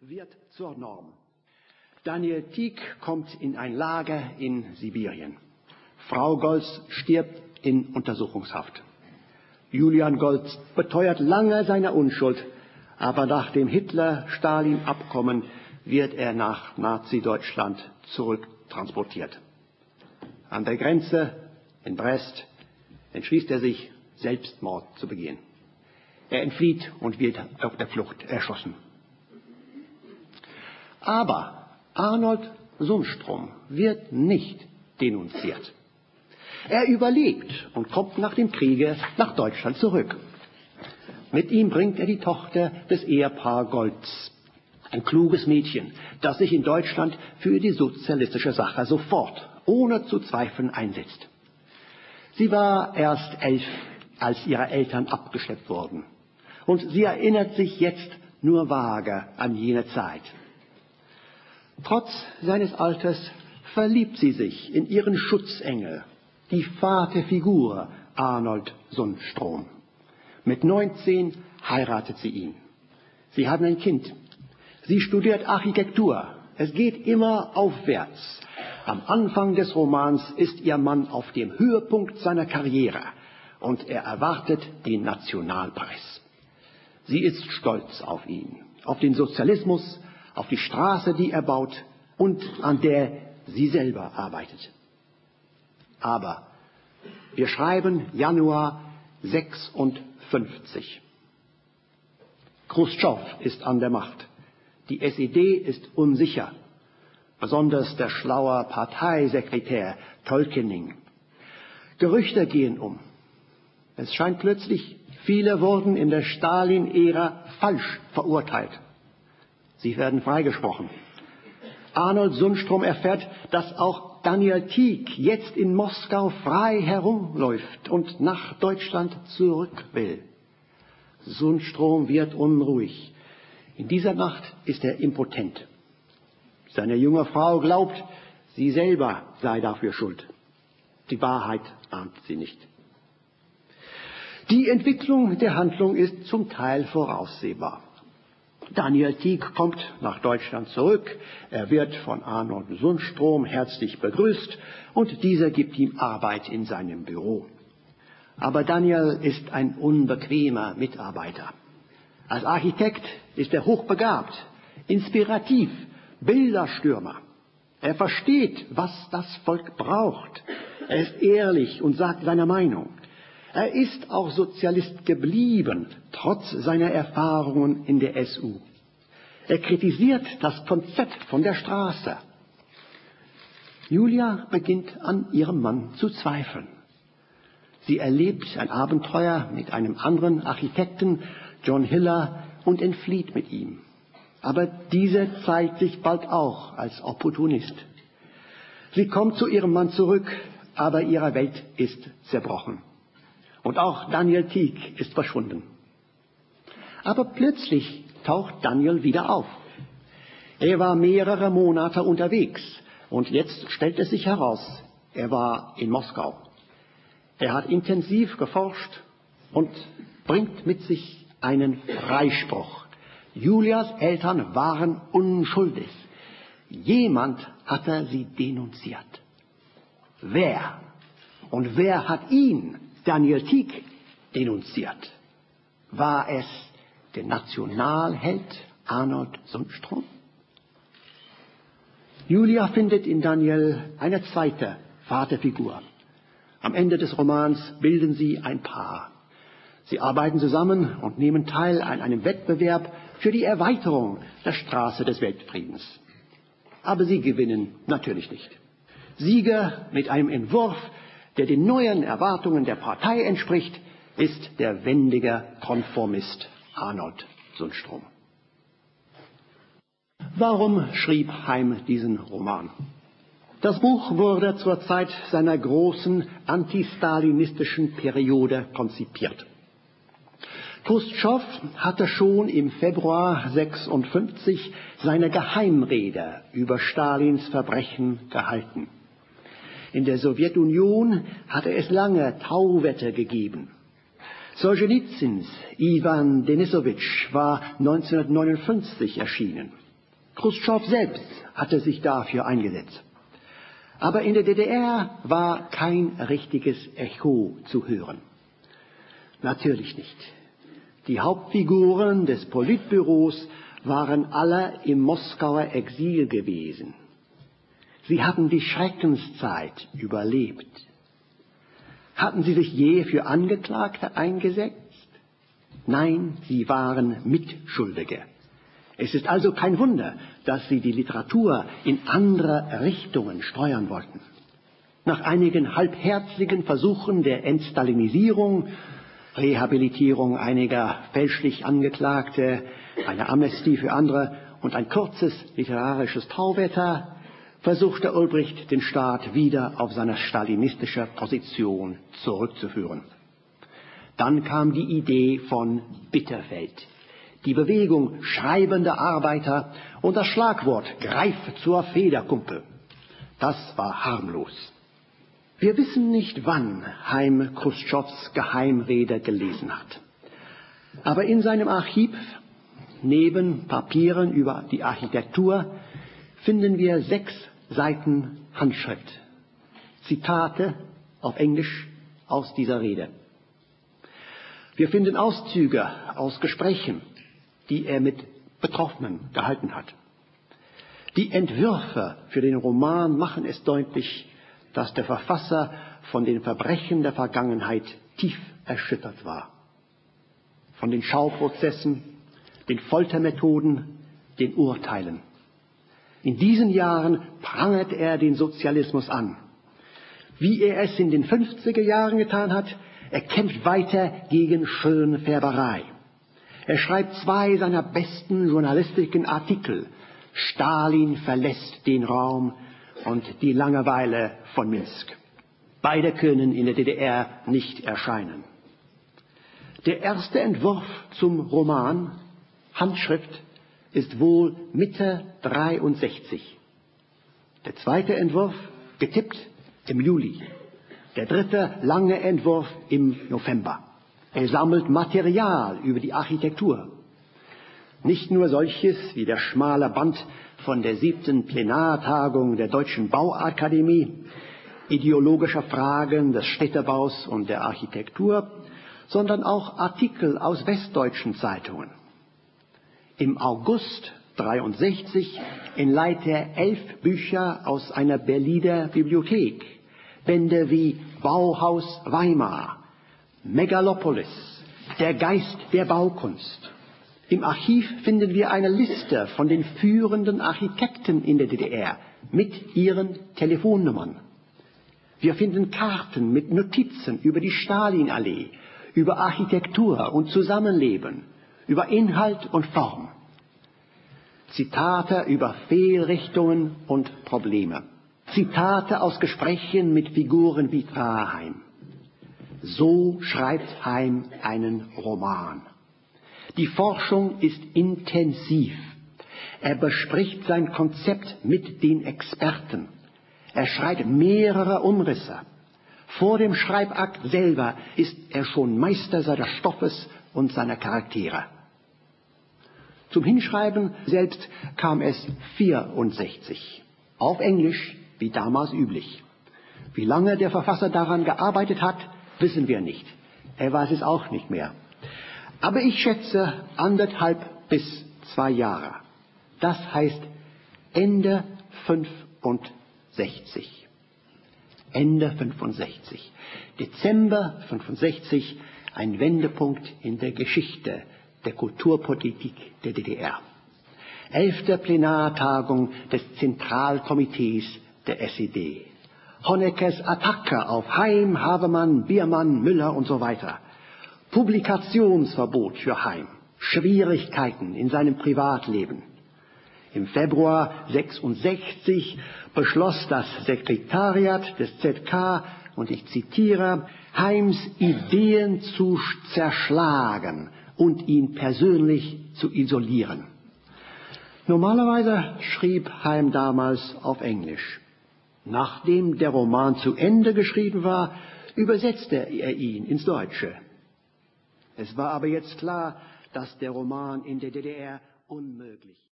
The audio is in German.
wird zur Norm. Daniel Tieck kommt in ein Lager in Sibirien. Frau Golz stirbt in Untersuchungshaft. Julian Golz beteuert lange seine Unschuld, aber nach dem Hitler-Stalin-Abkommen wird er nach Nazi-Deutschland zurücktransportiert. An der Grenze in Brest entschließt er sich, Selbstmord zu begehen. Er entflieht und wird auf der Flucht erschossen. Aber Arnold Sundstrom wird nicht denunziert. Er überlebt und kommt nach dem Kriege nach Deutschland zurück. Mit ihm bringt er die Tochter des Ehepaar Golds, ein kluges Mädchen, das sich in Deutschland für die sozialistische Sache sofort, ohne zu zweifeln, einsetzt. Sie war erst elf, als ihre Eltern abgeschleppt wurden. Und sie erinnert sich jetzt nur vage an jene Zeit. Trotz seines Alters verliebt sie sich in ihren Schutzengel, die Vaterfigur Arnold Sundstrom. Mit 19 heiratet sie ihn. Sie haben ein Kind. Sie studiert Architektur. Es geht immer aufwärts. Am Anfang des Romans ist ihr Mann auf dem Höhepunkt seiner Karriere und er erwartet den Nationalpreis. Sie ist stolz auf ihn, auf den Sozialismus, auf die Straße, die er baut und an der sie selber arbeitet. Aber wir schreiben Januar 56. Khrushchev ist an der Macht. Die SED ist unsicher, besonders der schlaue Parteisekretär Tolkening. Gerüchte gehen um. Es scheint plötzlich, viele wurden in der Stalin-Ära falsch verurteilt. Sie werden freigesprochen. Arnold Sundstrom erfährt, dass auch Daniel Tieck jetzt in Moskau frei herumläuft und nach Deutschland zurück will. Sundstrom wird unruhig. In dieser Nacht ist er impotent. Seine junge Frau glaubt, sie selber sei dafür schuld. Die Wahrheit ahnt sie nicht. Die Entwicklung der Handlung ist zum Teil voraussehbar. Daniel Tieck kommt nach Deutschland zurück. Er wird von Arnold Sundstrom herzlich begrüßt und dieser gibt ihm Arbeit in seinem Büro. Aber Daniel ist ein unbequemer Mitarbeiter. Als Architekt ist er hochbegabt, inspirativ, Bilderstürmer. Er versteht, was das Volk braucht. Er ist ehrlich und sagt seine Meinung. Er ist auch Sozialist geblieben, trotz seiner Erfahrungen in der SU. Er kritisiert das Konzept von der Straße. Julia beginnt an ihrem Mann zu zweifeln. Sie erlebt ein Abenteuer mit einem anderen Architekten, John Hiller, und entflieht mit ihm. Aber dieser zeigt sich bald auch als Opportunist. Sie kommt zu ihrem Mann zurück, aber ihre Welt ist zerbrochen. Und auch Daniel Tieck ist verschwunden. Aber plötzlich taucht Daniel wieder auf. Er war mehrere Monate unterwegs und jetzt stellt es sich heraus, er war in Moskau. Er hat intensiv geforscht und bringt mit sich einen Freispruch. Julias Eltern waren unschuldig. Jemand hatte sie denunziert. Wer? Und wer hat ihn Daniel Tieck denunziert. War es der Nationalheld Arnold Sundstrom? Julia findet in Daniel eine zweite Vaterfigur. Am Ende des Romans bilden sie ein Paar. Sie arbeiten zusammen und nehmen teil an einem Wettbewerb für die Erweiterung der Straße des Weltfriedens. Aber sie gewinnen natürlich nicht. Sieger mit einem Entwurf, der den neuen Erwartungen der Partei entspricht, ist der wendige Konformist Arnold Sundstrom. Warum schrieb Heim diesen Roman? Das Buch wurde zur Zeit seiner großen antistalinistischen Periode konzipiert. Khrushchev hatte schon im Februar 56 seine Geheimrede über Stalins Verbrechen gehalten. In der Sowjetunion hatte es lange Tauwetter gegeben. Solzhenitsyns Ivan Denisowitsch war 1959 erschienen. Khrushchev selbst hatte sich dafür eingesetzt. Aber in der DDR war kein richtiges Echo zu hören. Natürlich nicht. Die Hauptfiguren des Politbüros waren alle im Moskauer Exil gewesen. Sie hatten die Schreckenszeit überlebt. Hatten sie sich je für Angeklagte eingesetzt? Nein, sie waren Mitschuldige. Es ist also kein Wunder, dass sie die Literatur in andere Richtungen steuern wollten. Nach einigen halbherzigen Versuchen der Entstalinisierung, Rehabilitierung einiger fälschlich Angeklagte, eine Amnestie für andere und ein kurzes literarisches Tauwetter versuchte Ulbricht, den Staat wieder auf seine stalinistische Position zurückzuführen. Dann kam die Idee von Bitterfeld, die Bewegung schreibender Arbeiter und das Schlagwort Greif zur Federkumpel. Das war harmlos. Wir wissen nicht, wann Heim Khrushchevs Geheimrede gelesen hat. Aber in seinem Archiv, neben Papieren über die Architektur, finden wir sechs Seiten Handschrift. Zitate auf Englisch aus dieser Rede. Wir finden Auszüge aus Gesprächen, die er mit Betroffenen gehalten hat. Die Entwürfe für den Roman machen es deutlich, dass der Verfasser von den Verbrechen der Vergangenheit tief erschüttert war. Von den Schauprozessen, den Foltermethoden, den Urteilen. In diesen Jahren prangert er den Sozialismus an. Wie er es in den 50er Jahren getan hat, er kämpft weiter gegen Schönfärberei. Er schreibt zwei seiner besten journalistischen Artikel. Stalin verlässt den Raum und die Langeweile von Minsk. Beide können in der DDR nicht erscheinen. Der erste Entwurf zum Roman, Handschrift, ist wohl Mitte 63. Der zweite Entwurf, getippt im Juli. Der dritte, lange Entwurf im November. Er sammelt Material über die Architektur. Nicht nur solches wie der schmale Band von der siebten Plenartagung der Deutschen Bauakademie, ideologischer Fragen des Städtebaus und der Architektur, sondern auch Artikel aus westdeutschen Zeitungen. Im August 63 entleiht er elf Bücher aus einer Berliner Bibliothek. Bände wie Bauhaus Weimar, Megalopolis, der Geist der Baukunst. Im Archiv finden wir eine Liste von den führenden Architekten in der DDR mit ihren Telefonnummern. Wir finden Karten mit Notizen über die Stalinallee, über Architektur und Zusammenleben, über Inhalt und Form. Zitate über Fehlrichtungen und Probleme. Zitate aus Gesprächen mit Figuren wie Traheim. So schreibt Heim einen Roman. Die Forschung ist intensiv. Er bespricht sein Konzept mit den Experten. Er schreibt mehrere Umrisse. Vor dem Schreibakt selber ist er schon Meister seines Stoffes und seiner Charaktere. Zum Hinschreiben selbst kam es 64. Auf Englisch, wie damals üblich. Wie lange der Verfasser daran gearbeitet hat, wissen wir nicht. Er weiß es auch nicht mehr. Aber ich schätze anderthalb bis zwei Jahre. Das heißt Ende 65. Ende 65. Dezember 65, ein Wendepunkt in der Geschichte der Kulturpolitik der DDR. Elfte Plenartagung des Zentralkomitees der SED. Honeckers Attacke auf Heim, Havemann, Biermann, Müller und so weiter. Publikationsverbot für Heim. Schwierigkeiten in seinem Privatleben. Im Februar 66 beschloss das Sekretariat des ZK, und ich zitiere, Heims Ideen zu zerschlagen und ihn persönlich zu isolieren. Normalerweise schrieb Heim damals auf Englisch. Nachdem der Roman zu Ende geschrieben war, übersetzte er ihn ins Deutsche. Es war aber jetzt klar, dass der Roman in der DDR unmöglich